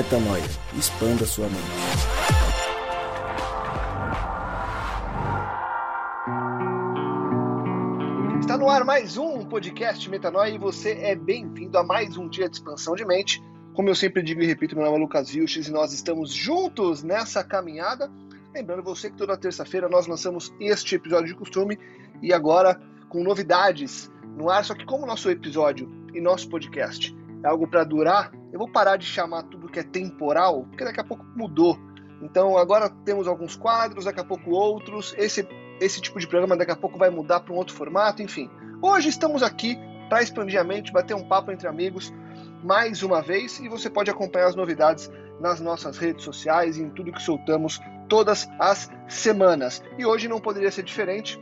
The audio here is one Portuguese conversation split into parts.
Metanoia. Expanda sua mente. Está no ar mais um podcast Metanoia e você é bem-vindo a mais um dia de expansão de mente. Como eu sempre digo e repito, meu nome é Lucas Vilches e nós estamos juntos nessa caminhada. Lembrando você que toda terça-feira nós lançamos este episódio de costume e agora com novidades no ar. Só que como nosso episódio e nosso podcast é algo para durar, eu vou parar de chamar tudo que é temporal, porque daqui a pouco mudou. Então agora temos alguns quadros, daqui a pouco outros. Esse, esse tipo de programa daqui a pouco vai mudar para um outro formato, enfim. Hoje estamos aqui para expandir a mente, bater um papo entre amigos mais uma vez e você pode acompanhar as novidades nas nossas redes sociais e em tudo que soltamos todas as semanas. E hoje não poderia ser diferente,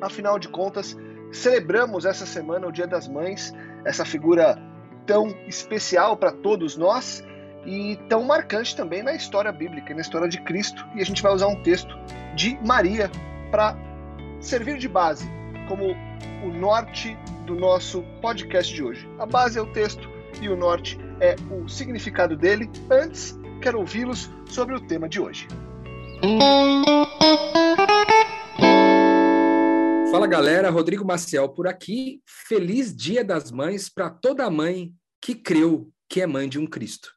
afinal de contas, celebramos essa semana o Dia das Mães, essa figura tão especial para todos nós e tão marcante também na história bíblica, na história de Cristo. E a gente vai usar um texto de Maria para servir de base, como o norte do nosso podcast de hoje. A base é o texto e o norte é o significado dele. Antes, quero ouvi-los sobre o tema de hoje. Fala galera, Rodrigo Maciel por aqui. Feliz Dia das Mães para toda mãe que creu que é mãe de um Cristo.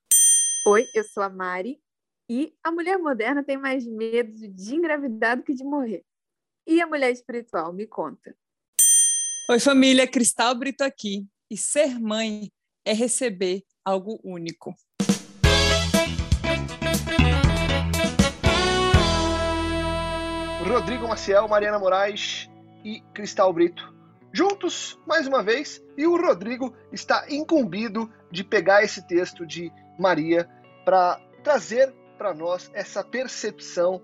Oi, eu sou a Mari e a mulher moderna tem mais medo de engravidar do que de morrer. E a mulher espiritual, me conta. Oi, família, Cristal Brito aqui. E ser mãe é receber algo único. Rodrigo Maciel, Mariana Moraes e Cristal Brito. Juntos, mais uma vez, e o Rodrigo está incumbido de pegar esse texto de Maria para trazer para nós essa percepção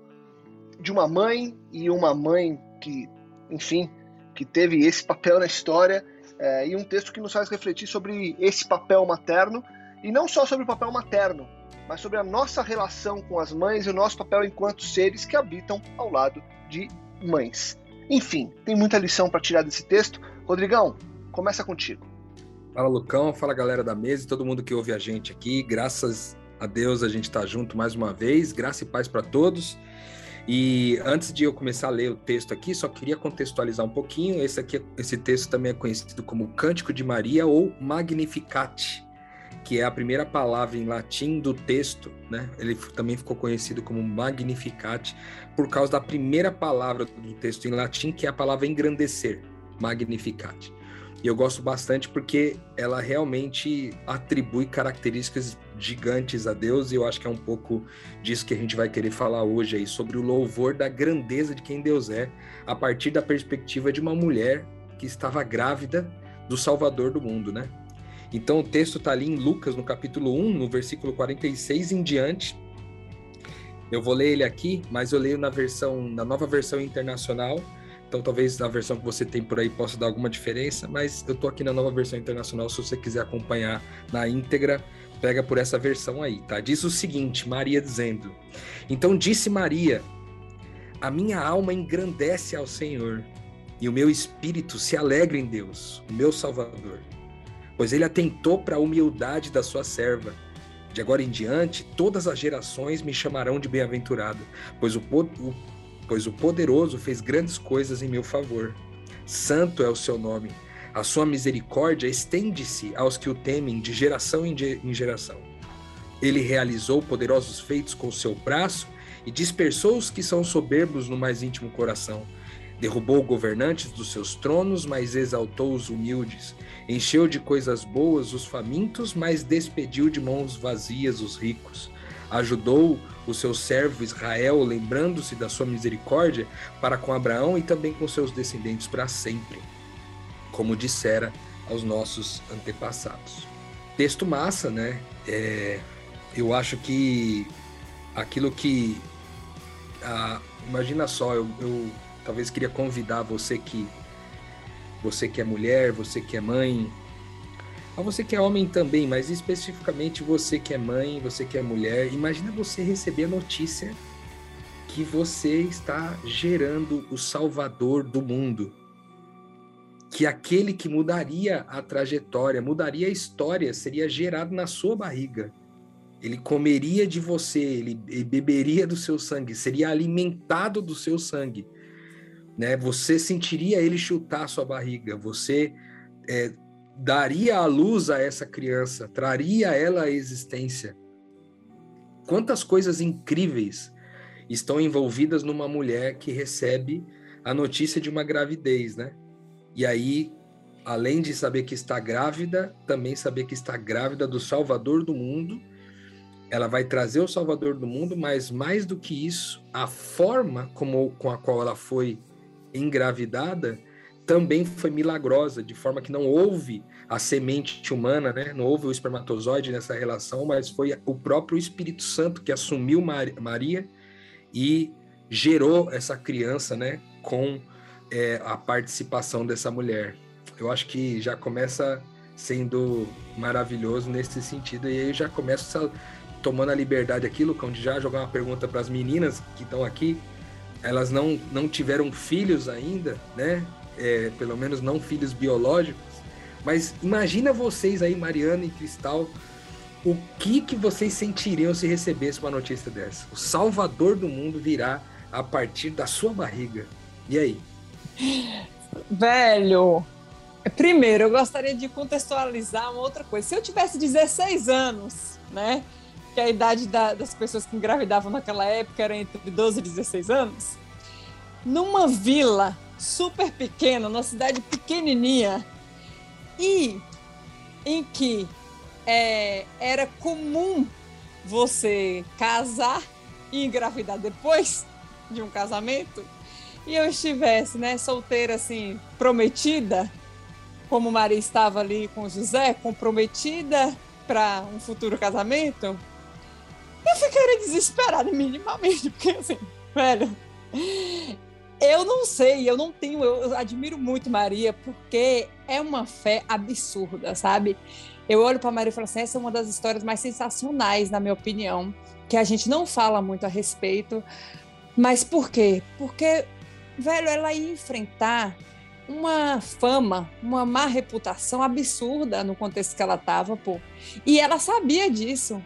de uma mãe e uma mãe que, enfim, que teve esse papel na história é, e um texto que nos faz refletir sobre esse papel materno e não só sobre o papel materno, mas sobre a nossa relação com as mães e o nosso papel enquanto seres que habitam ao lado de mães. Enfim, tem muita lição para tirar desse texto. Rodrigão, começa contigo. Fala Lucão, fala galera da mesa e todo mundo que ouve a gente aqui. Graças a Deus a gente está junto mais uma vez. Graça e paz para todos. E antes de eu começar a ler o texto aqui, só queria contextualizar um pouquinho. Esse aqui, esse texto também é conhecido como Cântico de Maria ou Magnificat, que é a primeira palavra em latim do texto, né? Ele também ficou conhecido como Magnificat por causa da primeira palavra do texto em latim, que é a palavra engrandecer, Magnificat. E eu gosto bastante porque ela realmente atribui características gigantes a Deus, e eu acho que é um pouco disso que a gente vai querer falar hoje aí, sobre o louvor da grandeza de quem Deus é, a partir da perspectiva de uma mulher que estava grávida do Salvador do mundo, né? Então o texto está ali em Lucas, no capítulo 1, no versículo 46 em diante. Eu vou ler ele aqui, mas eu leio na versão, na nova versão internacional, então talvez a versão que você tem por aí possa dar alguma diferença, mas eu tô aqui na nova versão internacional, se você quiser acompanhar na íntegra, pega por essa versão aí, tá? Diz o seguinte, Maria dizendo: Então disse Maria: A minha alma engrandece ao Senhor, e o meu espírito se alegra em Deus, o meu Salvador, pois ele atentou para a humildade da sua serva. De agora em diante, todas as gerações me chamarão de bem-aventurado, pois o, pois o poderoso fez grandes coisas em meu favor. Santo é o seu nome. A sua misericórdia estende-se aos que o temem de geração em geração. Ele realizou poderosos feitos com o seu braço e dispersou os que são soberbos no mais íntimo coração. Derrubou governantes dos seus tronos, mas exaltou os humildes. Encheu de coisas boas os famintos, mas despediu de mãos vazias os ricos ajudou o seu servo Israel, lembrando-se da sua misericórdia para com Abraão e também com seus descendentes para sempre, como dissera aos nossos antepassados. Texto massa, né? É, eu acho que aquilo que. Ah, imagina só, eu, eu talvez queria convidar você que você que é mulher, você que é mãe, a você que é homem também, mas especificamente você que é mãe, você que é mulher, imagina você receber a notícia que você está gerando o salvador do mundo. Que aquele que mudaria a trajetória, mudaria a história, seria gerado na sua barriga. ele comeria de você, ele, beberia do seu sangue, seria alimentado do seu sangue. Né? Você sentiria ele chutar sua barriga, você é, daria a luz a essa criança, traria ela à existência. Quantas coisas incríveis estão envolvidas numa mulher que recebe a notícia de uma gravidez, né? E aí, além de saber que está grávida, também saber que está grávida do Salvador do mundo. Ela vai trazer o Salvador do mundo, mas mais do que isso, a forma como, com a qual ela foi engravidada também foi milagrosa, de forma que não houve a semente humana, né? não houve o espermatozoide nessa relação, mas foi o próprio Espírito Santo que assumiu Maria e gerou essa criança né? com é, a participação dessa mulher. Eu acho que já começa sendo maravilhoso nesse sentido, e aí já começa tomando a liberdade aqui, Lucão, de já jogar uma pergunta para as meninas que estão aqui. Elas não, não tiveram filhos ainda, né? é, pelo menos não filhos biológicos, mas imagina vocês aí, Mariana e Cristal, o que que vocês sentiriam se recebesse uma notícia dessa? O Salvador do mundo virá a partir da sua barriga. E aí? Velho, primeiro eu gostaria de contextualizar uma outra coisa. Se eu tivesse 16 anos, né? Que a idade da, das pessoas que engravidavam naquela época era entre 12 e 16 anos, numa vila super pequena, numa cidade pequenininha, e em que é, era comum você casar e engravidar depois de um casamento, e eu estivesse, né, solteira assim, prometida, como Maria estava ali com José, comprometida para um futuro casamento, eu ficaria desesperada minimamente, porque assim, velho, eu não sei, eu não tenho, eu admiro muito Maria, porque é uma fé absurda, sabe? Eu olho para Maria e falo assim: essa é uma das histórias mais sensacionais, na minha opinião, que a gente não fala muito a respeito. Mas por quê? Porque, velho, ela ia enfrentar uma fama, uma má reputação absurda no contexto que ela estava, pô. E ela sabia disso.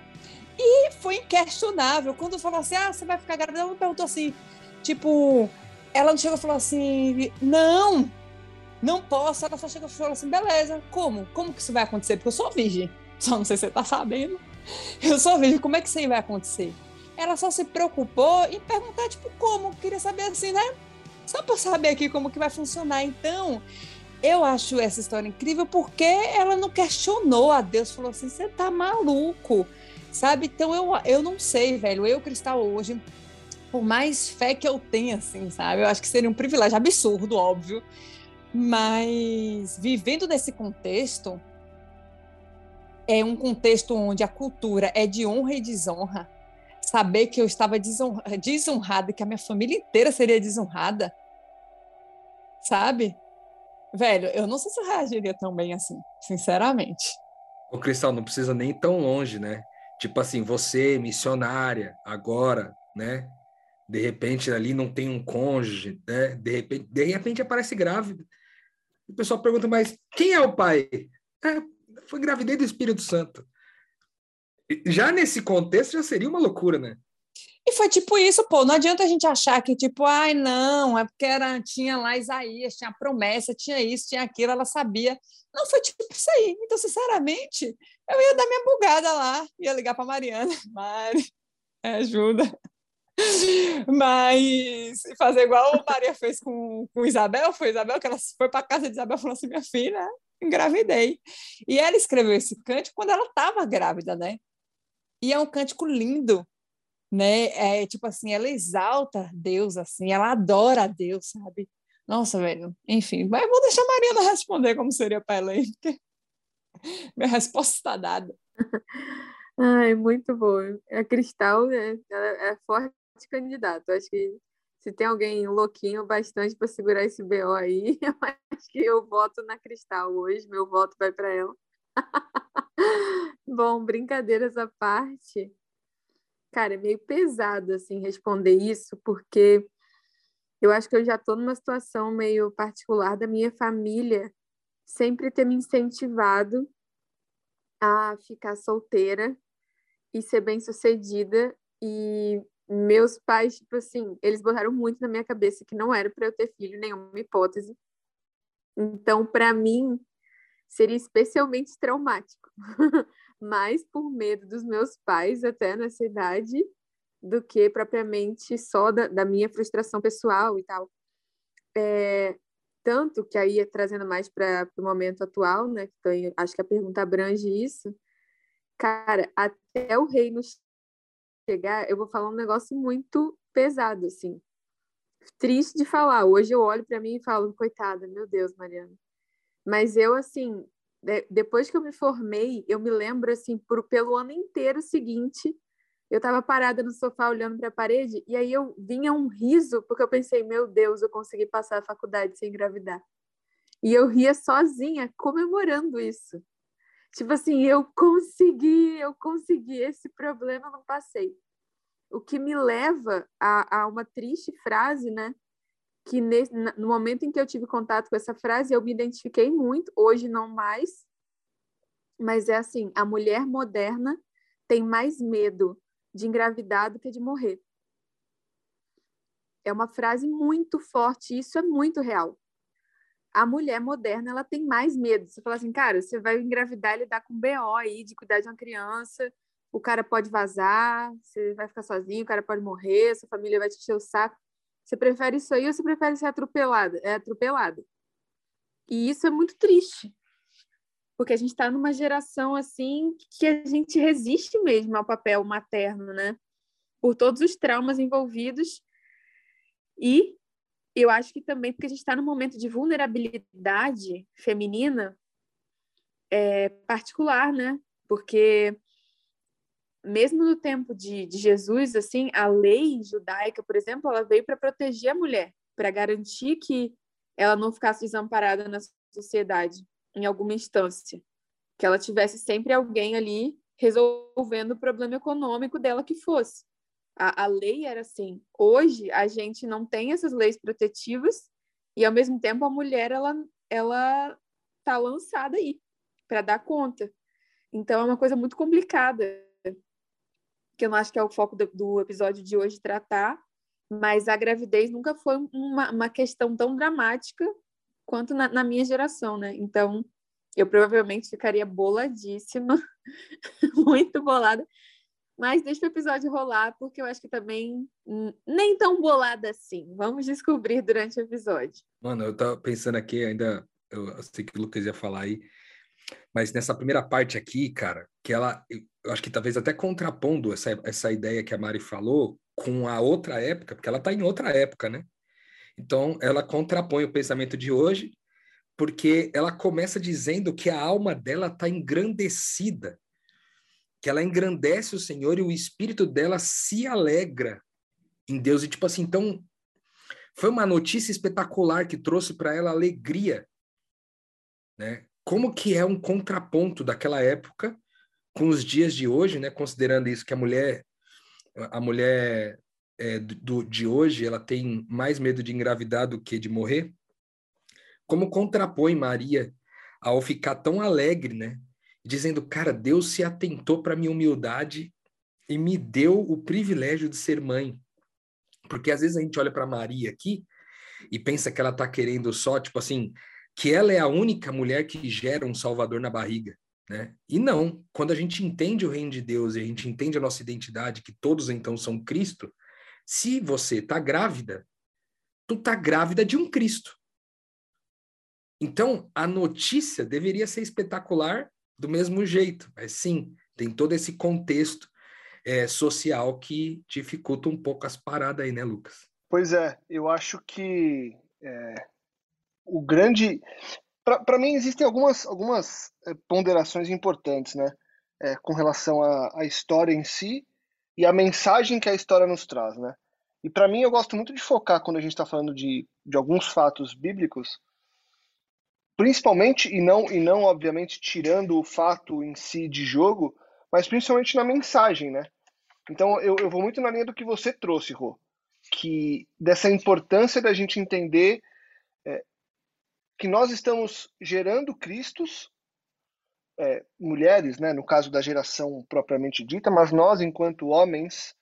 E foi inquestionável. Quando falou assim: ah, você vai ficar grávida, ela perguntou assim, tipo, ela não chegou e falou assim: não, não posso. Ela só chegou e falou assim: beleza, como? Como que isso vai acontecer? Porque eu sou virgem. Só não sei se você tá sabendo. Eu sou virgem, como é que isso aí vai acontecer? Ela só se preocupou em perguntar, tipo, como? Queria saber assim, né? Só para saber aqui como que vai funcionar. Então, eu acho essa história incrível porque ela não questionou a Deus, falou assim: você tá maluco, sabe? Então, eu, eu não sei, velho. Eu, Cristal, hoje por mais fé que eu tenha, assim, sabe? Eu acho que seria um privilégio absurdo, óbvio. Mas vivendo nesse contexto, é um contexto onde a cultura é de honra e desonra. Saber que eu estava desonrada e que a minha família inteira seria desonrada, sabe? Velho, eu não sei se eu reagiria tão bem assim, sinceramente. O Cristal, não precisa nem tão longe, né? Tipo assim, você, missionária, agora, né? de repente ali não tem um cônjuge, né? De repente, de repente aparece grávida. O pessoal pergunta, mas quem é o pai? É, foi gravidez do Espírito Santo. Já nesse contexto já seria uma loucura, né? E foi tipo isso, pô. Não adianta a gente achar que, tipo, ai, não, é porque era, tinha lá Isaías, tinha promessa, tinha isso, tinha aquilo, ela sabia. Não, foi tipo isso aí. Então, sinceramente, eu ia dar minha bugada lá, ia ligar para Mariana. Mari, ajuda. Mas fazer igual Maria fez com, com Isabel, foi Isabel que ela foi para casa de Isabel e falou assim: minha filha, engravidei. E ela escreveu esse cântico quando ela estava grávida, né? E é um cântico lindo, né? É tipo assim, ela exalta Deus, assim, ela adora Deus, sabe? Nossa, velho. Enfim, mas vou deixar a Mariana responder como seria para ela porque minha resposta está dada. Ai, muito boa. A Cristal, né? Ela é forte candidato. Acho que se tem alguém louquinho bastante para segurar esse BO aí, eu acho que eu voto na Cristal hoje. Meu voto vai para ela. Bom, brincadeiras à parte. Cara, é meio pesado assim responder isso, porque eu acho que eu já estou numa situação meio particular da minha família sempre ter me incentivado a ficar solteira e ser bem-sucedida e meus pais, tipo assim, eles botaram muito na minha cabeça que não era para eu ter filho, nenhuma hipótese. Então, para mim, seria especialmente traumático, mais por medo dos meus pais até nessa idade do que propriamente só da, da minha frustração pessoal e tal. É, tanto que aí trazendo mais para o momento atual, né? Que acho que a pergunta abrange isso. Cara, até o reino chegar, eu vou falar um negócio muito pesado, assim. Triste de falar. Hoje eu olho para mim e falo, coitada, meu Deus, Mariana. Mas eu, assim, depois que eu me formei, eu me lembro, assim, por, pelo ano inteiro seguinte, eu estava parada no sofá olhando para a parede e aí eu vinha um riso porque eu pensei, meu Deus, eu consegui passar a faculdade sem engravidar. E eu ria sozinha, comemorando isso. Tipo assim, eu consegui, eu consegui, esse problema eu não passei. O que me leva a, a uma triste frase, né? Que nesse, no momento em que eu tive contato com essa frase, eu me identifiquei muito, hoje não mais, mas é assim: a mulher moderna tem mais medo de engravidar do que de morrer. É uma frase muito forte, isso é muito real a mulher moderna ela tem mais medo. Você fala assim, cara, você vai engravidar e lidar com BO aí, de cuidar de uma criança, o cara pode vazar, você vai ficar sozinho, o cara pode morrer, sua família vai te encher o saco. Você prefere isso aí ou você prefere ser atropelada? É atropelada. E isso é muito triste. Porque a gente está numa geração assim que a gente resiste mesmo ao papel materno, né? Por todos os traumas envolvidos. E eu acho que também porque a gente está num momento de vulnerabilidade feminina é, particular, né? Porque mesmo no tempo de, de Jesus, assim, a lei judaica, por exemplo, ela veio para proteger a mulher, para garantir que ela não ficasse desamparada na sociedade em alguma instância, que ela tivesse sempre alguém ali resolvendo o problema econômico dela que fosse. A, a lei era assim. Hoje a gente não tem essas leis protetivas e ao mesmo tempo a mulher ela ela tá lançada aí para dar conta. Então é uma coisa muito complicada que eu não acho que é o foco do, do episódio de hoje tratar, mas a gravidez nunca foi uma, uma questão tão dramática quanto na, na minha geração, né? Então eu provavelmente ficaria boladíssima, muito bolada, mas deixa o episódio rolar, porque eu acho que também nem tão bolada assim. Vamos descobrir durante o episódio. Mano, eu tava pensando aqui ainda, eu sei que o Lucas ia falar aí, mas nessa primeira parte aqui, cara, que ela, acho que talvez até contrapondo essa, essa ideia que a Mari falou com a outra época, porque ela tá em outra época, né? Então, ela contrapõe o pensamento de hoje, porque ela começa dizendo que a alma dela tá engrandecida que ela engrandece o Senhor e o espírito dela se alegra em Deus. E tipo assim, então foi uma notícia espetacular que trouxe para ela alegria, né? Como que é um contraponto daquela época com os dias de hoje, né? Considerando isso que a mulher a mulher é, do, de hoje ela tem mais medo de engravidar do que de morrer. Como contrapõe Maria ao ficar tão alegre, né? dizendo: Cara, Deus se atentou para minha humildade e me deu o privilégio de ser mãe. Porque às vezes a gente olha para Maria aqui e pensa que ela está querendo só, tipo assim, que ela é a única mulher que gera um salvador na barriga. Né? E não, quando a gente entende o reino de Deus e a gente entende a nossa identidade, que todos então são Cristo, se você está grávida, tu está grávida de um Cristo. Então, a notícia deveria ser espetacular do mesmo jeito, mas sim, tem todo esse contexto é, social que dificulta um pouco as paradas aí, né, Lucas? Pois é, eu acho que é, o grande. Para mim, existem algumas, algumas é, ponderações importantes, né, é, com relação à, à história em si e a mensagem que a história nos traz, né? E para mim, eu gosto muito de focar quando a gente está falando de, de alguns fatos bíblicos principalmente e não e não obviamente tirando o fato em si de jogo, mas principalmente na mensagem, né? Então eu, eu vou muito na linha do que você trouxe, Rô, que dessa importância da gente entender que nós estamos gerando Cristos é, mulheres, né, no caso da geração propriamente dita, mas nós, enquanto homens,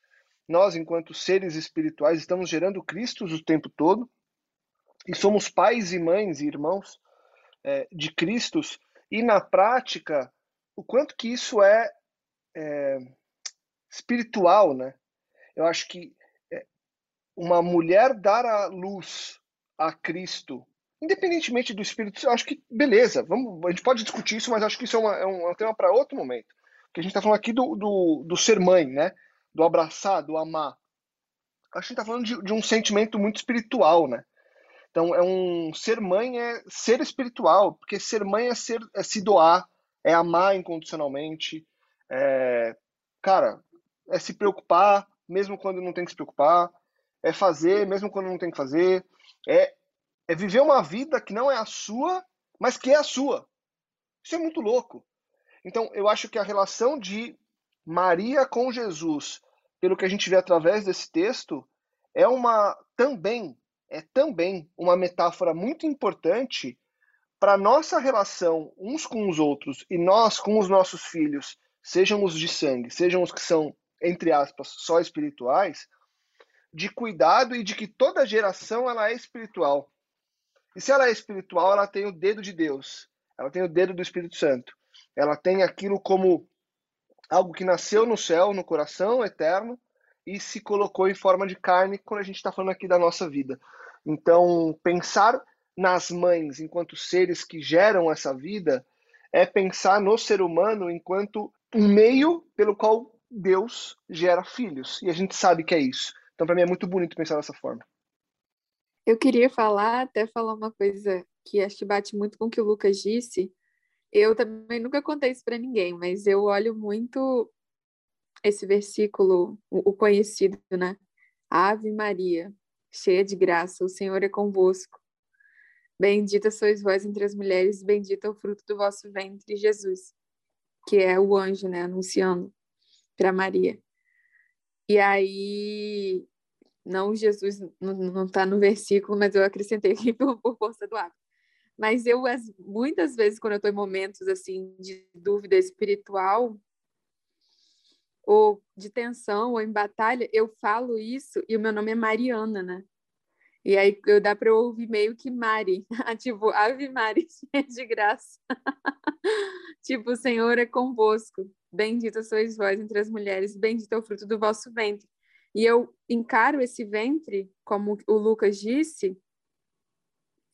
nós, enquanto seres espirituais, estamos gerando Cristos o tempo todo e somos pais e mães e irmãos é, de Cristos e na prática o quanto que isso é, é espiritual, né? Eu acho que é, uma mulher dar a luz a Cristo, independentemente do Espírito, acho que beleza, vamos, a gente pode discutir isso, mas acho que isso é, uma, é um, é um tema para outro momento. Porque a gente está falando aqui do, do, do, ser mãe, né? Do abraçar, do amar. Acho que a gente está falando de, de um sentimento muito espiritual, né? Então, é um ser mãe é ser espiritual, porque ser mãe é, ser, é se doar, é amar incondicionalmente, é, cara, é se preocupar mesmo quando não tem que se preocupar, é fazer mesmo quando não tem que fazer, é, é viver uma vida que não é a sua, mas que é a sua. Isso é muito louco. Então, eu acho que a relação de Maria com Jesus, pelo que a gente vê através desse texto, é uma também é também uma metáfora muito importante para nossa relação uns com os outros e nós com os nossos filhos, sejam os de sangue, sejam os que são, entre aspas, só espirituais, de cuidado e de que toda geração ela é espiritual. E se ela é espiritual, ela tem o dedo de Deus, ela tem o dedo do Espírito Santo. Ela tem aquilo como algo que nasceu no céu, no coração eterno, e se colocou em forma de carne quando a gente está falando aqui da nossa vida. Então, pensar nas mães enquanto seres que geram essa vida é pensar no ser humano enquanto um meio pelo qual Deus gera filhos. E a gente sabe que é isso. Então, para mim, é muito bonito pensar dessa forma. Eu queria falar, até falar uma coisa que acho que bate muito com o que o Lucas disse. Eu também nunca contei isso para ninguém, mas eu olho muito esse versículo, o conhecido, né? Ave Maria, cheia de graça, o Senhor é convosco. Bendita sois vós entre as mulheres, bendito é o fruto do vosso ventre, Jesus, que é o anjo, né, anunciando para Maria. E aí, não Jesus não está no versículo, mas eu acrescentei aqui por, por força do hábito. Mas eu, muitas vezes, quando eu estou em momentos assim de dúvida espiritual, ou de tensão, ou em batalha, eu falo isso e o meu nome é Mariana, né? E aí eu dá para eu ouvir meio que Mari, tipo, Ave Mari, de graça. tipo, o Senhor é convosco. Bendita sois vós entre as mulheres, bendito é o fruto do vosso ventre. E eu encaro esse ventre, como o Lucas disse,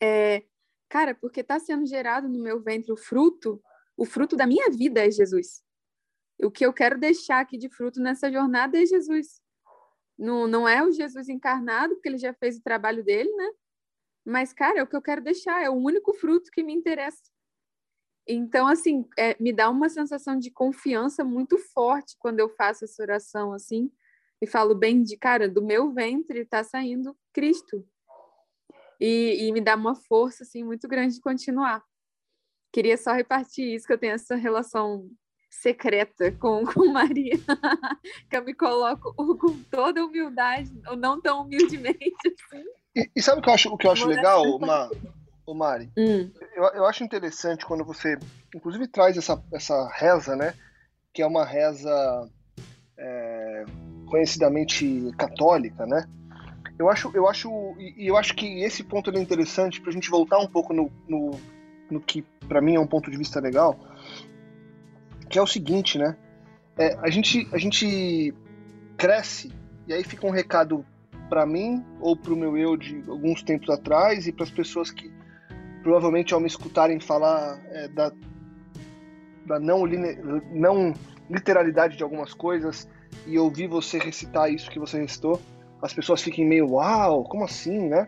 é, cara, porque está sendo gerado no meu ventre o fruto, o fruto da minha vida é Jesus o que eu quero deixar aqui de fruto nessa jornada é Jesus. Não, não é o Jesus encarnado, porque ele já fez o trabalho dele, né? Mas, cara, é o que eu quero deixar, é o único fruto que me interessa. Então, assim, é, me dá uma sensação de confiança muito forte quando eu faço essa oração, assim, e falo bem de, cara, do meu ventre está saindo Cristo. E, e me dá uma força, assim, muito grande de continuar. Queria só repartir isso, que eu tenho essa relação secreta com, com Maria, que eu me coloco com toda humildade, ou não tão humildemente assim. E, e sabe o que eu acho, o que eu acho legal, Ma, o Mari? Hum. Eu, eu acho interessante quando você, inclusive, traz essa, essa reza, né? Que é uma reza é, conhecidamente católica, né? Eu acho, eu acho, e eu acho que esse ponto é interessante para a gente voltar um pouco no, no, no que para mim é um ponto de vista legal que é o seguinte, né? É, a, gente, a gente cresce, e aí fica um recado para mim ou para o meu eu de alguns tempos atrás e para as pessoas que provavelmente ao me escutarem falar é, da, da não, não literalidade de algumas coisas e ouvir você recitar isso que você recitou, as pessoas fiquem meio uau, como assim, né?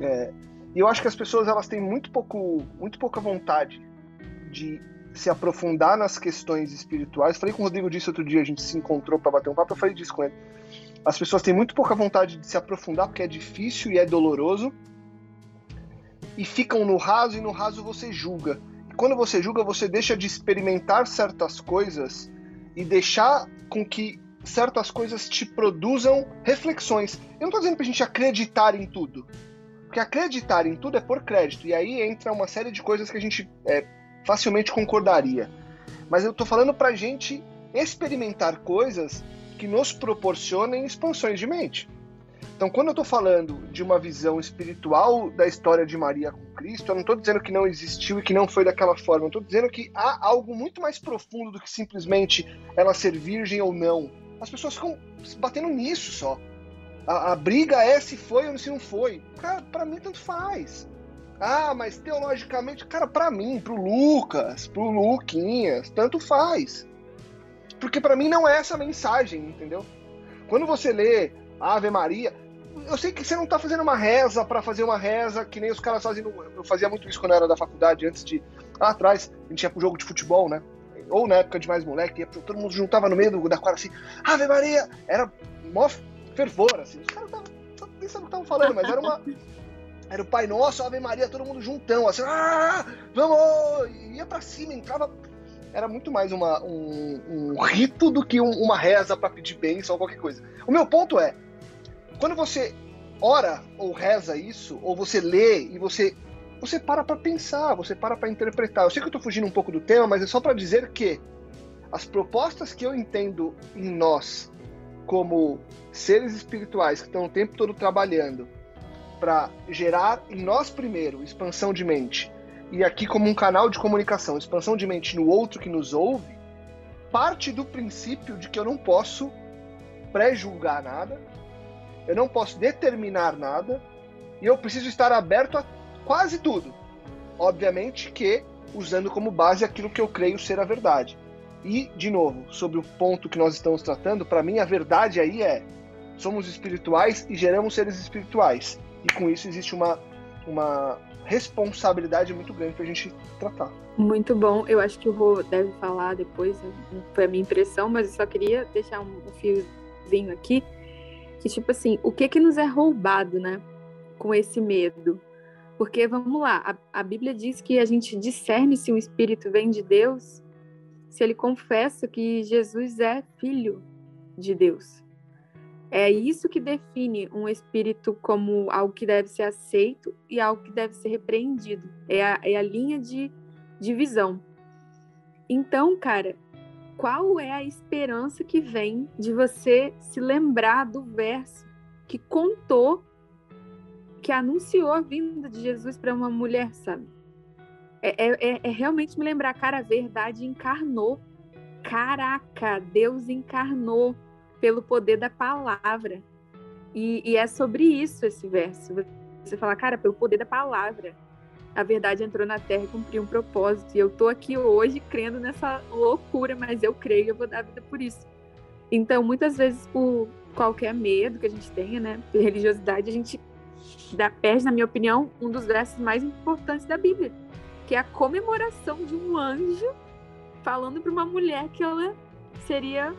É, e eu acho que as pessoas elas têm muito pouco, muito pouca vontade de se aprofundar nas questões espirituais. Falei com o Rodrigo disso outro dia, a gente se encontrou para bater um papo, eu falei disso com ele. As pessoas têm muito pouca vontade de se aprofundar porque é difícil e é doloroso. E ficam no raso e no raso você julga. E quando você julga, você deixa de experimentar certas coisas e deixar com que certas coisas te produzam reflexões. Eu não estou dizendo para a gente acreditar em tudo. Porque acreditar em tudo é por crédito. E aí entra uma série de coisas que a gente é, facilmente concordaria. Mas eu tô falando pra gente experimentar coisas que nos proporcionem expansões de mente. Então, quando eu estou falando de uma visão espiritual da história de Maria com Cristo, eu não estou dizendo que não existiu e que não foi daquela forma. Eu estou dizendo que há algo muito mais profundo do que simplesmente ela ser virgem ou não. As pessoas ficam batendo nisso só. A, a briga é se foi ou se não foi. Cara, para mim tanto faz. Ah, mas teologicamente, cara, para mim, pro Lucas, pro Luquinhas, tanto faz. Porque para mim não é essa mensagem, entendeu? Quando você lê Ave Maria, eu sei que você não está fazendo uma reza para fazer uma reza, que nem os caras fazem. Eu fazia muito isso quando eu era da faculdade, antes de. Lá atrás, a gente ia pro jogo de futebol, né? Ou na época de mais moleque, todo mundo juntava no meio do, da quadra assim, Ave Maria! Era mó fervor, assim. Os caras estavam pensando o que estavam falando, mas era uma. Era o Pai Nosso, Ave Maria, todo mundo juntão, assim, ah, vamos! Ia pra cima, entrava. Era muito mais uma, um, um rito do que um, uma reza para pedir bênção ou qualquer coisa. O meu ponto é, quando você ora ou reza isso, ou você lê e você você para para pensar, você para para interpretar. Eu sei que eu estou fugindo um pouco do tema, mas é só para dizer que as propostas que eu entendo em nós como seres espirituais que estão o tempo todo trabalhando para gerar em nós primeiro expansão de mente e aqui como um canal de comunicação, expansão de mente no outro que nos ouve, parte do princípio de que eu não posso pré-julgar nada, eu não posso determinar nada e eu preciso estar aberto a quase tudo. Obviamente que usando como base aquilo que eu creio ser a verdade. E, de novo, sobre o ponto que nós estamos tratando, para mim a verdade aí é: somos espirituais e geramos seres espirituais. E com isso existe uma, uma responsabilidade muito grande para a gente tratar. Muito bom. Eu acho que o Rô deve falar depois, né? foi a minha impressão, mas eu só queria deixar um fiozinho aqui que tipo assim, o que que nos é roubado, né, com esse medo? Porque vamos lá, a, a Bíblia diz que a gente discerne se um espírito vem de Deus, se ele confessa que Jesus é filho de Deus. É isso que define um espírito como algo que deve ser aceito e algo que deve ser repreendido. É a, é a linha de divisão. Então, cara, qual é a esperança que vem de você se lembrar do verso que contou, que anunciou a vinda de Jesus para uma mulher, sabe? É, é, é, é, realmente me lembrar, cara, a verdade encarnou. Caraca, Deus encarnou pelo poder da palavra. E, e é sobre isso esse verso. Você fala, cara, pelo poder da palavra a verdade entrou na Terra e cumpriu um propósito. E eu tô aqui hoje crendo nessa loucura, mas eu creio, eu vou dar vida por isso. Então, muitas vezes, por qualquer medo que a gente tenha, né, religiosidade, a gente dá, perde, na minha opinião, um dos versos mais importantes da Bíblia, que é a comemoração de um anjo falando para uma mulher que ela seria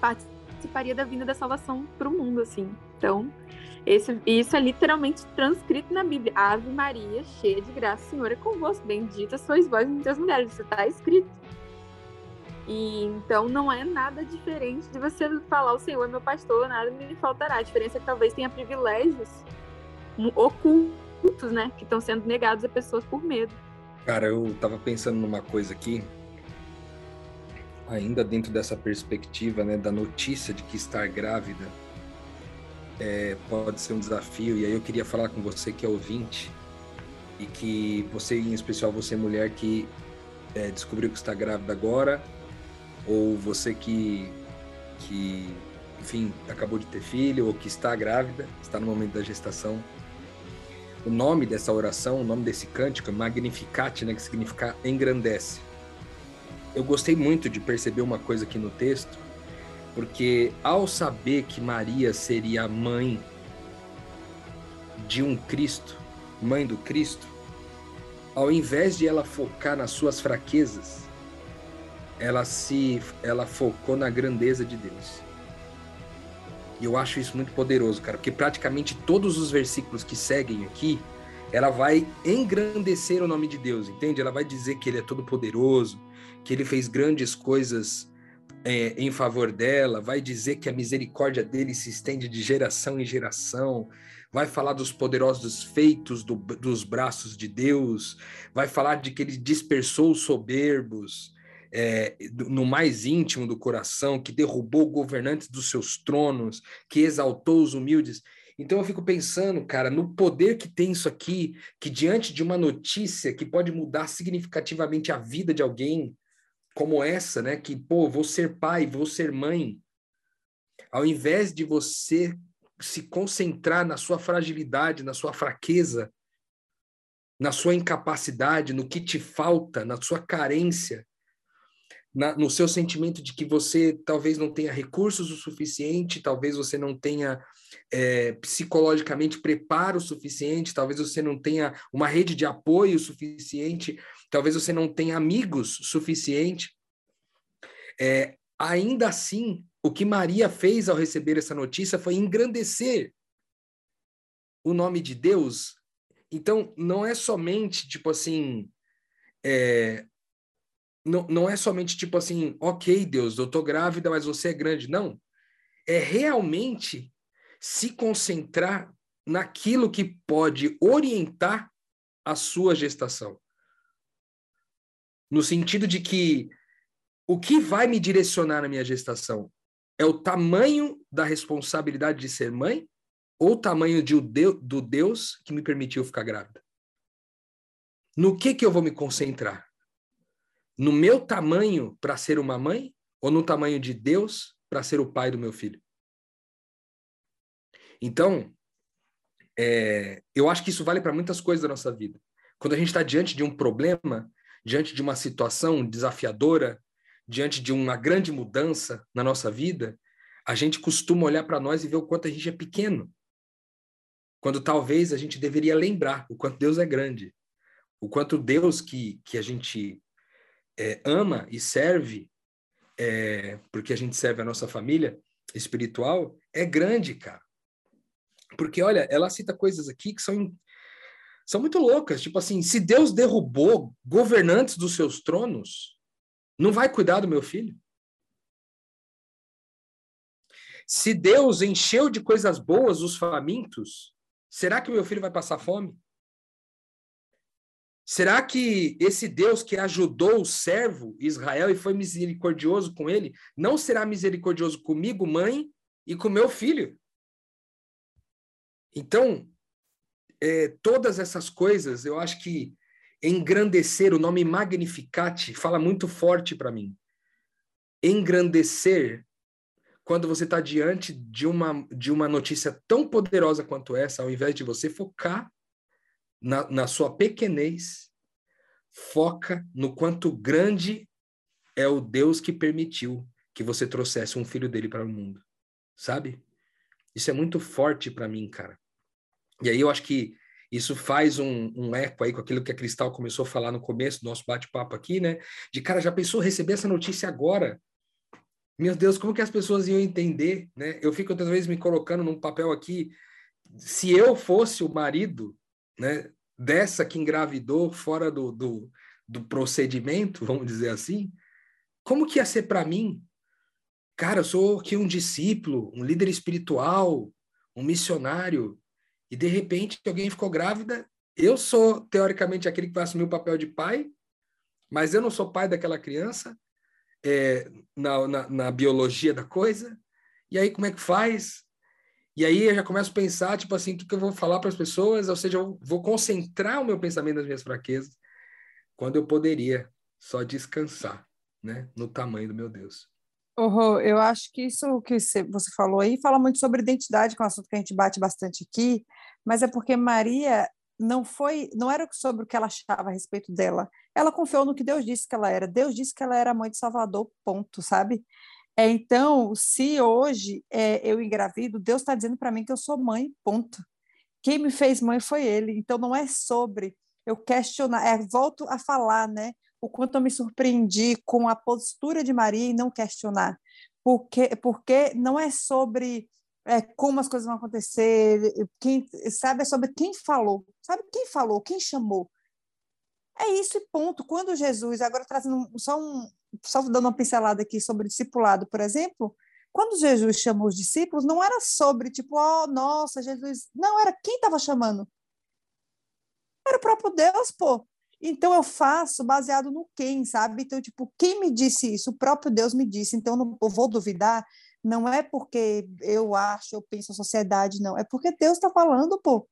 participaria da vinda da salvação para o mundo, assim. Então, esse, isso é literalmente transcrito na Bíblia. Ave Maria, cheia de graça, Senhor é convosco. Bendita sois vós entre as mulheres. Isso está escrito. E então não é nada diferente de você falar o Senhor é meu pastor, nada me faltará. A diferença é que talvez tenha privilégios ocultos, né? Que estão sendo negados a pessoas por medo. Cara, eu tava pensando numa coisa aqui, ainda dentro dessa perspectiva, né, da notícia de que estar grávida é, pode ser um desafio. E aí eu queria falar com você que é ouvinte e que você, em especial você mulher que é, descobriu que está grávida agora, ou você que, que, enfim, acabou de ter filho ou que está grávida, está no momento da gestação. O nome dessa oração, o nome desse cântico Magnificat, né, que significa engrandece. Eu gostei muito de perceber uma coisa aqui no texto, porque ao saber que Maria seria a mãe de um Cristo, mãe do Cristo, ao invés de ela focar nas suas fraquezas, ela se ela focou na grandeza de Deus. E eu acho isso muito poderoso, cara, porque praticamente todos os versículos que seguem aqui, ela vai engrandecer o nome de Deus, entende? Ela vai dizer que ele é todo poderoso, que ele fez grandes coisas é, em favor dela, vai dizer que a misericórdia dele se estende de geração em geração, vai falar dos poderosos feitos do, dos braços de Deus, vai falar de que ele dispersou os soberbos, é, no mais íntimo do coração, que derrubou governantes dos seus tronos, que exaltou os humildes. Então eu fico pensando, cara, no poder que tem isso aqui, que diante de uma notícia que pode mudar significativamente a vida de alguém, como essa, né? Que, pô, vou ser pai, vou ser mãe. Ao invés de você se concentrar na sua fragilidade, na sua fraqueza, na sua incapacidade, no que te falta, na sua carência, na, no seu sentimento de que você talvez não tenha recursos o suficiente, talvez você não tenha é, psicologicamente preparo suficiente, talvez você não tenha uma rede de apoio suficiente, talvez você não tenha amigos suficiente. É, ainda assim, o que Maria fez ao receber essa notícia foi engrandecer o nome de Deus. Então, não é somente tipo assim, é, não, não é somente tipo assim, ok, Deus, eu tô grávida, mas você é grande. Não. É realmente se concentrar naquilo que pode orientar a sua gestação. No sentido de que o que vai me direcionar na minha gestação é o tamanho da responsabilidade de ser mãe ou o tamanho de, do Deus que me permitiu ficar grávida? No que que eu vou me concentrar? No meu tamanho para ser uma mãe ou no tamanho de Deus para ser o pai do meu filho? Então, é, eu acho que isso vale para muitas coisas da nossa vida. Quando a gente está diante de um problema, diante de uma situação desafiadora, diante de uma grande mudança na nossa vida, a gente costuma olhar para nós e ver o quanto a gente é pequeno. Quando talvez a gente deveria lembrar o quanto Deus é grande, o quanto Deus que, que a gente é, ama e serve, é, porque a gente serve a nossa família espiritual, é grande, cara. Porque, olha, ela cita coisas aqui que são, são muito loucas. Tipo assim, se Deus derrubou governantes dos seus tronos, não vai cuidar do meu filho? Se Deus encheu de coisas boas os famintos, será que meu filho vai passar fome? Será que esse Deus que ajudou o servo Israel e foi misericordioso com ele, não será misericordioso comigo, mãe, e com meu filho? Então, é, todas essas coisas, eu acho que engrandecer, o nome Magnificate, fala muito forte para mim. Engrandecer, quando você está diante de uma, de uma notícia tão poderosa quanto essa, ao invés de você focar na, na sua pequenez, foca no quanto grande é o Deus que permitiu que você trouxesse um filho dele para o mundo, sabe? Isso é muito forte para mim, cara. E aí eu acho que isso faz um, um, eco aí com aquilo que a Cristal começou a falar no começo do nosso bate-papo aqui, né? De cara, já pensou receber essa notícia agora? Meu Deus, como que as pessoas iam entender, né? Eu fico outras vezes me colocando num papel aqui, se eu fosse o marido, né, dessa que engravidou fora do, do, do procedimento, vamos dizer assim, como que ia ser para mim? Cara, eu sou aqui um discípulo, um líder espiritual, um missionário, e de repente alguém ficou grávida. Eu sou, teoricamente, aquele que vai assumir o papel de pai, mas eu não sou pai daquela criança, é, na, na, na biologia da coisa. E aí, como é que faz? E aí eu já começo a pensar, tipo assim, o que, eu vou falar para as pessoas? Ou seja, eu vou concentrar o meu pensamento nas minhas fraquezas, quando eu poderia só descansar, né, no tamanho do meu Deus. Oh, eu acho que isso que você falou aí fala muito sobre identidade, que é um assunto que a gente bate bastante aqui, mas é porque Maria não foi, não era sobre o que ela achava a respeito dela. Ela confiou no que Deus disse que ela era. Deus disse que ela era mãe de Salvador, ponto, sabe? É, então, se hoje é, eu engravido, Deus está dizendo para mim que eu sou mãe, ponto. Quem me fez mãe foi Ele. Então, não é sobre eu questionar, é, volto a falar, né? O quanto eu me surpreendi com a postura de Maria e não questionar. Porque, porque não é sobre é, como as coisas vão acontecer, quem, sabe, é sobre quem falou. Sabe quem falou, quem chamou. É isso e ponto. Quando Jesus, agora trazendo só um, só dando uma pincelada aqui sobre discipulado, por exemplo, quando Jesus chamou os discípulos, não era sobre, tipo, oh, nossa, Jesus. Não, era quem estava chamando. Era o próprio Deus, pô. Então eu faço baseado no quem, sabe? Então, tipo, quem me disse isso? O próprio Deus me disse. Então eu não eu vou duvidar. Não é porque eu acho, eu penso a sociedade, não. É porque Deus está falando, pô.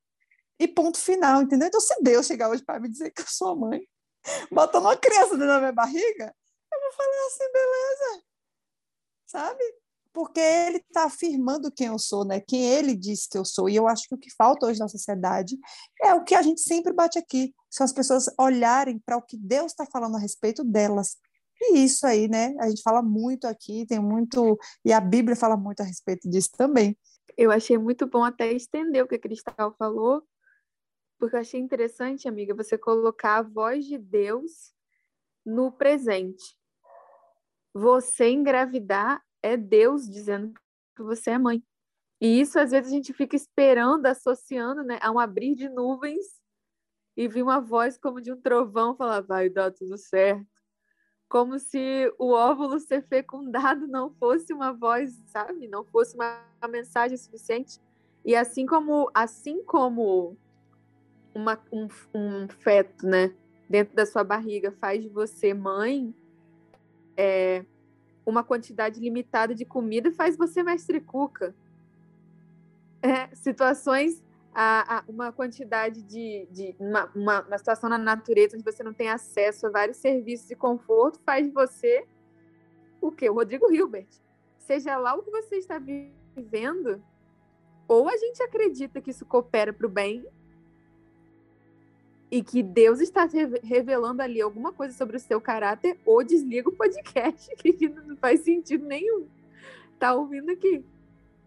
E ponto final, entendeu? Então, se Deus chegar hoje para me dizer que eu sou mãe, botando uma criança dentro da minha barriga, eu vou falar assim, beleza. Sabe? Porque ele está afirmando quem eu sou, né? Quem ele disse que eu sou. E eu acho que o que falta hoje na sociedade é o que a gente sempre bate aqui. São as pessoas olharem para o que Deus está falando a respeito delas. E isso aí, né? A gente fala muito aqui, tem muito. E a Bíblia fala muito a respeito disso também. Eu achei muito bom até estender o que a Cristal falou, porque eu achei interessante, amiga, você colocar a voz de Deus no presente. Você engravidar é Deus dizendo que você é mãe. E isso, às vezes, a gente fica esperando, associando né, a um abrir de nuvens e vir uma voz como de um trovão falar: vai dar tudo certo. Como se o óvulo ser fecundado não fosse uma voz, sabe? Não fosse uma, uma mensagem suficiente. E assim como, assim como uma, um, um feto, né, dentro da sua barriga faz de você mãe, é, uma quantidade limitada de comida faz você mestre cuca. É, situações, a, a, uma quantidade de, de uma, uma, uma, situação na natureza onde você não tem acesso a vários serviços de conforto faz de você o quê? O Rodrigo Hilbert. Seja lá o que você está vivendo, ou a gente acredita que isso coopera para o bem, e que Deus está revelando ali alguma coisa sobre o seu caráter, ou desliga o podcast, que não faz sentido nenhum. Tá ouvindo aqui?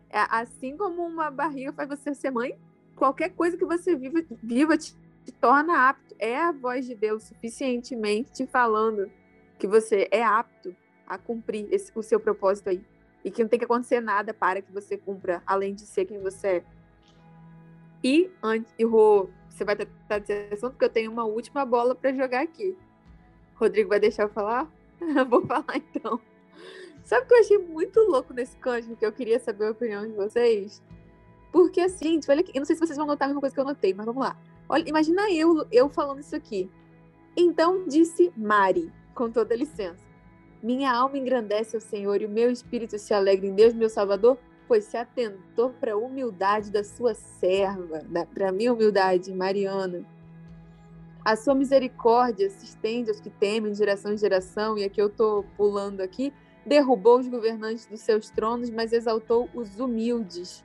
É, assim como uma barriga faz você ser mãe, qualquer coisa que você viva, viva te, te torna apto. É a voz de Deus suficientemente te falando que você é apto a cumprir esse, o seu propósito aí. E que não tem que acontecer nada para que você cumpra, além de ser quem você é. E antes, e Rô, você vai tratar desse assunto, porque eu tenho uma última bola para jogar aqui. Rodrigo vai deixar eu falar? Vou falar então. Sabe o que eu achei muito louco nesse cântico que eu queria saber a opinião de vocês? Porque assim, olha aqui, eu não sei se vocês vão notar a mesma coisa que eu notei, mas vamos lá. Olha, imagina eu, eu falando isso aqui. Então disse Mari, com toda licença: Minha alma engrandece ao Senhor e o meu espírito se alegra em Deus, meu Salvador, pois se atentou para a humildade da sua serva, para a minha humildade, Mariana. A sua misericórdia se estende aos que temem de geração em geração, e aqui eu estou pulando aqui, derrubou os governantes dos seus tronos, mas exaltou os humildes.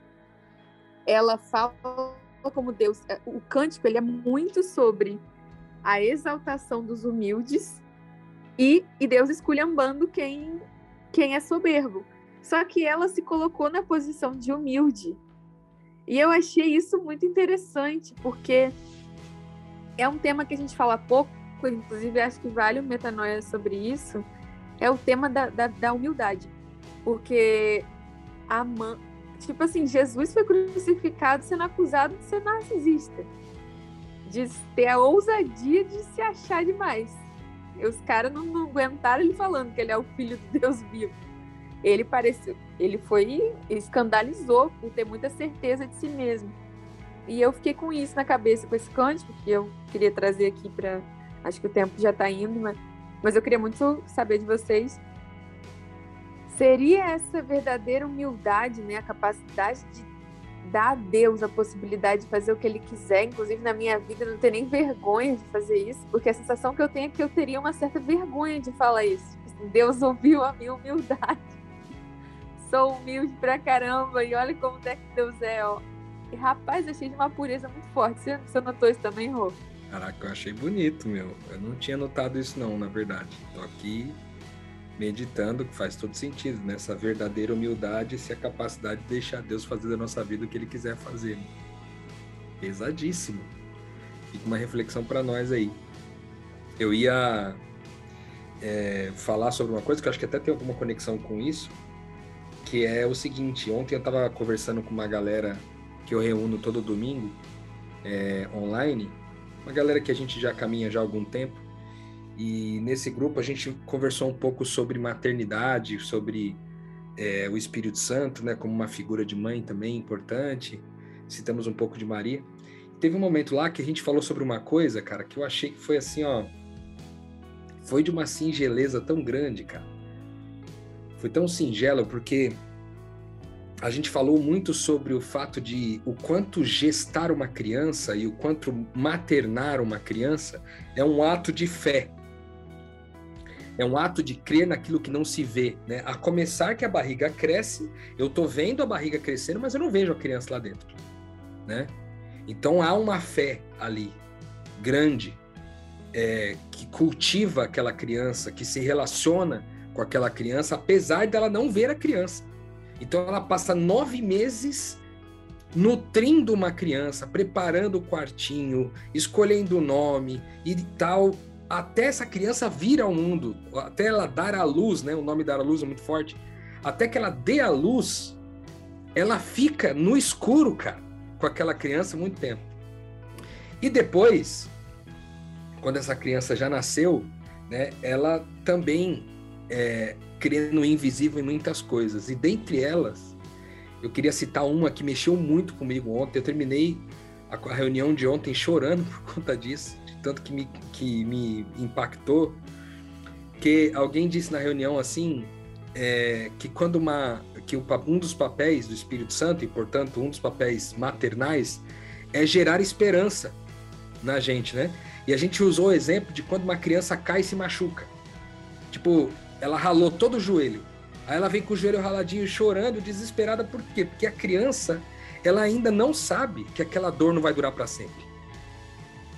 Ela fala como Deus. É, o cântico ele é muito sobre a exaltação dos humildes e, e Deus esculhambando quem, quem é soberbo. Só que ela se colocou na posição de humilde. E eu achei isso muito interessante, porque é um tema que a gente fala pouco, inclusive acho que vale o metanoia sobre isso, é o tema da, da, da humildade. Porque a man... tipo assim, Jesus foi crucificado sendo acusado de ser narcisista, de ter a ousadia de se achar demais. E os caras não, não aguentaram ele falando que ele é o filho de Deus vivo ele pareceu, ele foi escandalizou por ter muita certeza de si mesmo. E eu fiquei com isso na cabeça, com esse cântico que eu queria trazer aqui para. Acho que o tempo já está indo, mas, mas eu queria muito saber de vocês. Seria essa verdadeira humildade, né? A capacidade de dar a Deus a possibilidade de fazer o que Ele quiser, inclusive na minha vida, não ter nem vergonha de fazer isso, porque a sensação que eu tenho é que eu teria uma certa vergonha de falar isso. Deus ouviu a minha humildade sou humilde pra caramba e olha como é que Deus é, ó. E rapaz, achei de uma pureza muito forte. Você, você notou isso também, Rô? Caraca, eu achei bonito, meu. Eu não tinha notado isso não, na verdade. Tô aqui meditando, que faz todo sentido, né? Essa verdadeira humildade e a capacidade de deixar Deus fazer da nossa vida o que Ele quiser fazer. Pesadíssimo. Fica uma reflexão para nós aí. Eu ia é, falar sobre uma coisa que eu acho que até tem alguma conexão com isso, que é o seguinte: ontem eu estava conversando com uma galera que eu reúno todo domingo é, online, uma galera que a gente já caminha já há algum tempo, e nesse grupo a gente conversou um pouco sobre maternidade, sobre é, o Espírito Santo, né, como uma figura de mãe também importante. Citamos um pouco de Maria. teve um momento lá que a gente falou sobre uma coisa, cara, que eu achei que foi assim, ó. Foi de uma singeleza tão grande, cara. Foi tão singelo, porque a gente falou muito sobre o fato de o quanto gestar uma criança e o quanto maternar uma criança é um ato de fé. É um ato de crer naquilo que não se vê, né? A começar que a barriga cresce, eu tô vendo a barriga crescendo, mas eu não vejo a criança lá dentro, né? Então há uma fé ali grande é, que cultiva aquela criança, que se relaciona com aquela criança, apesar dela não ver a criança. Então ela passa nove meses nutrindo uma criança, preparando o quartinho, escolhendo o nome e tal, até essa criança vir ao mundo, até ela dar a luz, né? O nome dar a luz é muito forte. Até que ela dê a luz, ela fica no escuro, cara, com aquela criança muito tempo. E depois, quando essa criança já nasceu, né? Ela também é, crê no invisível em muitas coisas. E dentre elas, eu queria citar uma que mexeu muito comigo ontem. Eu terminei a, a reunião de ontem chorando por conta disso, de tanto que me, que me impactou. Que alguém disse na reunião assim, é, que quando uma que um dos papéis do Espírito Santo e portanto um dos papéis maternais é gerar esperança na gente, né? E a gente usou o exemplo de quando uma criança cai e se machuca. Tipo, ela ralou todo o joelho. Aí ela vem com o joelho raladinho, chorando, desesperada. Por quê? Porque a criança, ela ainda não sabe que aquela dor não vai durar para sempre.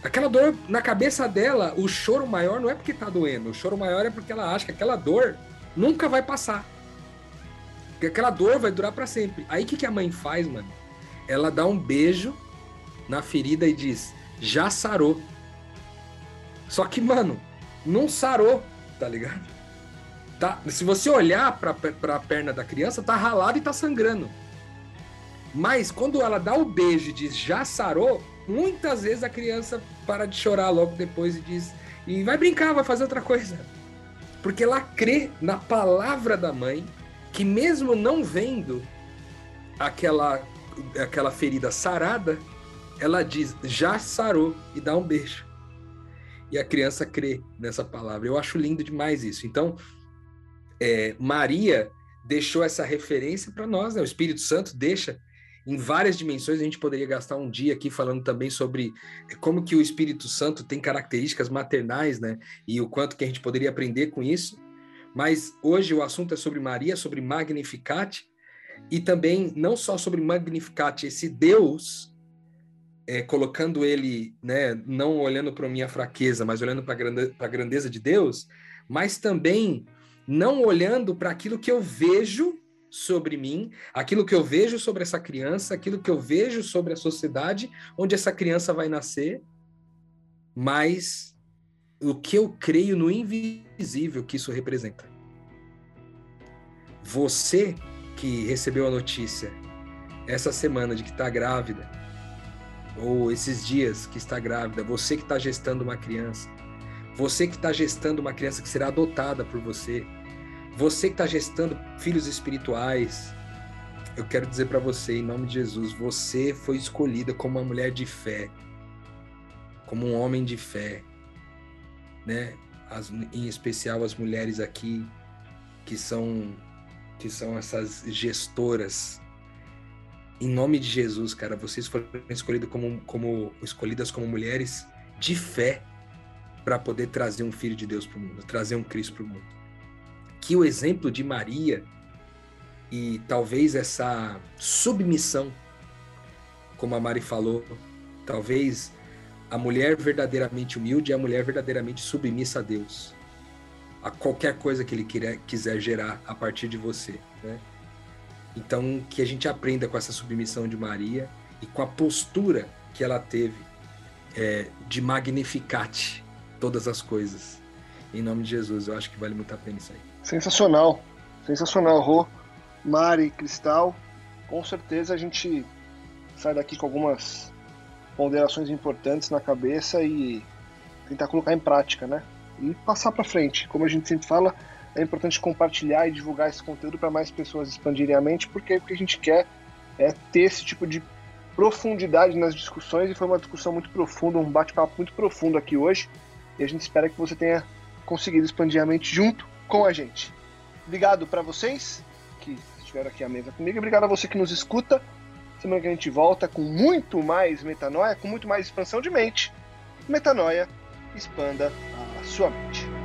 Aquela dor, na cabeça dela, o choro maior não é porque tá doendo. O choro maior é porque ela acha que aquela dor nunca vai passar. Que aquela dor vai durar para sempre. Aí o que, que a mãe faz, mano? Ela dá um beijo na ferida e diz: já sarou. Só que, mano, não sarou, tá ligado? Tá, se você olhar para a perna da criança, tá ralado e tá sangrando. Mas quando ela dá o beijo e diz já sarou, muitas vezes a criança para de chorar logo depois e diz e vai brincar, vai fazer outra coisa. Porque ela crê na palavra da mãe, que mesmo não vendo aquela aquela ferida sarada, ela diz já sarou e dá um beijo. E a criança crê nessa palavra. Eu acho lindo demais isso. Então, é, Maria deixou essa referência para nós, né? O Espírito Santo deixa em várias dimensões. A gente poderia gastar um dia aqui falando também sobre como que o Espírito Santo tem características maternais, né? E o quanto que a gente poderia aprender com isso. Mas hoje o assunto é sobre Maria, sobre Magnificat, e também não só sobre Magnificat, esse Deus, é, colocando ele, né, não olhando para minha fraqueza, mas olhando para a grandeza de Deus, mas também não olhando para aquilo que eu vejo sobre mim, aquilo que eu vejo sobre essa criança, aquilo que eu vejo sobre a sociedade onde essa criança vai nascer, mas o que eu creio no invisível que isso representa. Você que recebeu a notícia essa semana de que está grávida, ou esses dias que está grávida, você que está gestando uma criança, você que está gestando uma criança que será adotada por você, você que está gestando filhos espirituais, eu quero dizer para você, em nome de Jesus, você foi escolhida como uma mulher de fé, como um homem de fé, né? As, em especial as mulheres aqui que são que são essas gestoras. Em nome de Jesus, cara, vocês foram escolhidas como, como escolhidas como mulheres de fé para poder trazer um filho de Deus para o mundo, trazer um Cristo para o mundo que o exemplo de Maria e talvez essa submissão, como a Mari falou, talvez a mulher verdadeiramente humilde é a mulher verdadeiramente submissa a Deus, a qualquer coisa que Ele quiser, gerar a partir de você. Né? Então, que a gente aprenda com essa submissão de Maria e com a postura que ela teve é, de magnificate todas as coisas. Em nome de Jesus, eu acho que vale muito a pena isso aí. Sensacional, sensacional, Rô, Mari, Cristal. Com certeza a gente sai daqui com algumas ponderações importantes na cabeça e tentar colocar em prática, né? E passar para frente. Como a gente sempre fala, é importante compartilhar e divulgar esse conteúdo para mais pessoas expandirem a mente, porque o que a gente quer é ter esse tipo de profundidade nas discussões e foi uma discussão muito profunda, um bate-papo muito profundo aqui hoje. E a gente espera que você tenha conseguido expandir a mente junto com a gente. Obrigado para vocês que estiveram aqui à mesa comigo. Obrigado a você que nos escuta. Semana que a gente volta com muito mais metanoia, com muito mais expansão de mente. Metanoia, expanda a sua mente.